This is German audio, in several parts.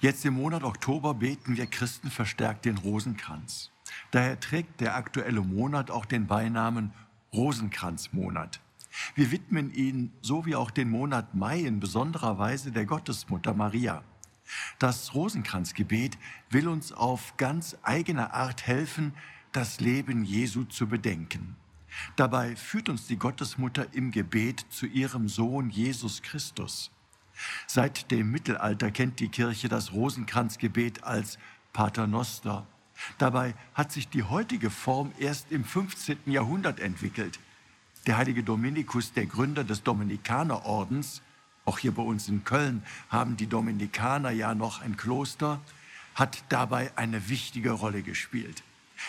Jetzt im Monat Oktober beten wir Christen verstärkt den Rosenkranz. Daher trägt der aktuelle Monat auch den Beinamen Rosenkranzmonat. Wir widmen ihn, so wie auch den Monat Mai, in besonderer Weise der Gottesmutter Maria. Das Rosenkranzgebet will uns auf ganz eigene Art helfen, das Leben Jesu zu bedenken. Dabei führt uns die Gottesmutter im Gebet zu ihrem Sohn Jesus Christus. Seit dem Mittelalter kennt die Kirche das Rosenkranzgebet als Paternoster. Dabei hat sich die heutige Form erst im 15. Jahrhundert entwickelt. Der heilige Dominikus, der Gründer des Dominikanerordens, auch hier bei uns in Köln haben die Dominikaner ja noch ein Kloster, hat dabei eine wichtige Rolle gespielt.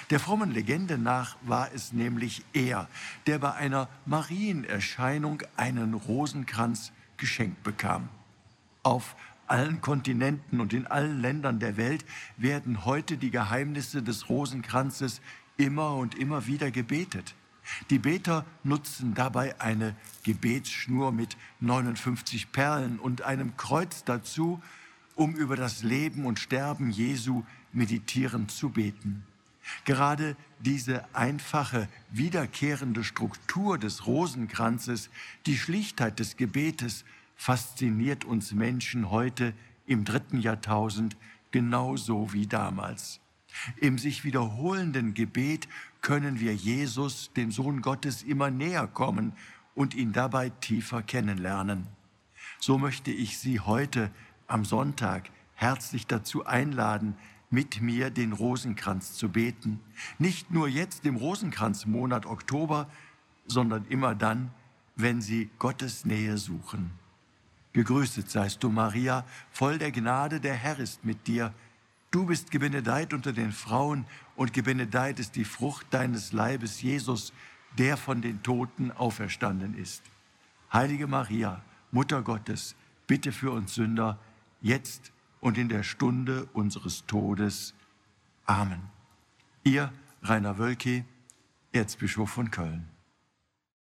Der frommen Legende nach war es nämlich er, der bei einer Marienerscheinung einen Rosenkranz geschenkt bekam. Auf allen Kontinenten und in allen Ländern der Welt werden heute die Geheimnisse des Rosenkranzes immer und immer wieder gebetet. Die Beter nutzen dabei eine Gebetsschnur mit 59 Perlen und einem Kreuz dazu, um über das Leben und Sterben Jesu meditierend zu beten. Gerade diese einfache, wiederkehrende Struktur des Rosenkranzes, die Schlichtheit des Gebetes fasziniert uns Menschen heute im dritten Jahrtausend genauso wie damals. Im sich wiederholenden Gebet können wir Jesus, dem Sohn Gottes, immer näher kommen und ihn dabei tiefer kennenlernen. So möchte ich Sie heute am Sonntag herzlich dazu einladen, mit mir den Rosenkranz zu beten. Nicht nur jetzt im Rosenkranzmonat Oktober, sondern immer dann, wenn Sie Gottes Nähe suchen. Gegrüßet seist du, Maria, voll der Gnade, der Herr ist mit dir. Du bist gebenedeit unter den Frauen und gebenedeit ist die Frucht deines Leibes, Jesus, der von den Toten auferstanden ist. Heilige Maria, Mutter Gottes, bitte für uns Sünder, jetzt und in der Stunde unseres Todes. Amen. Ihr, Rainer Wölki, Erzbischof von Köln.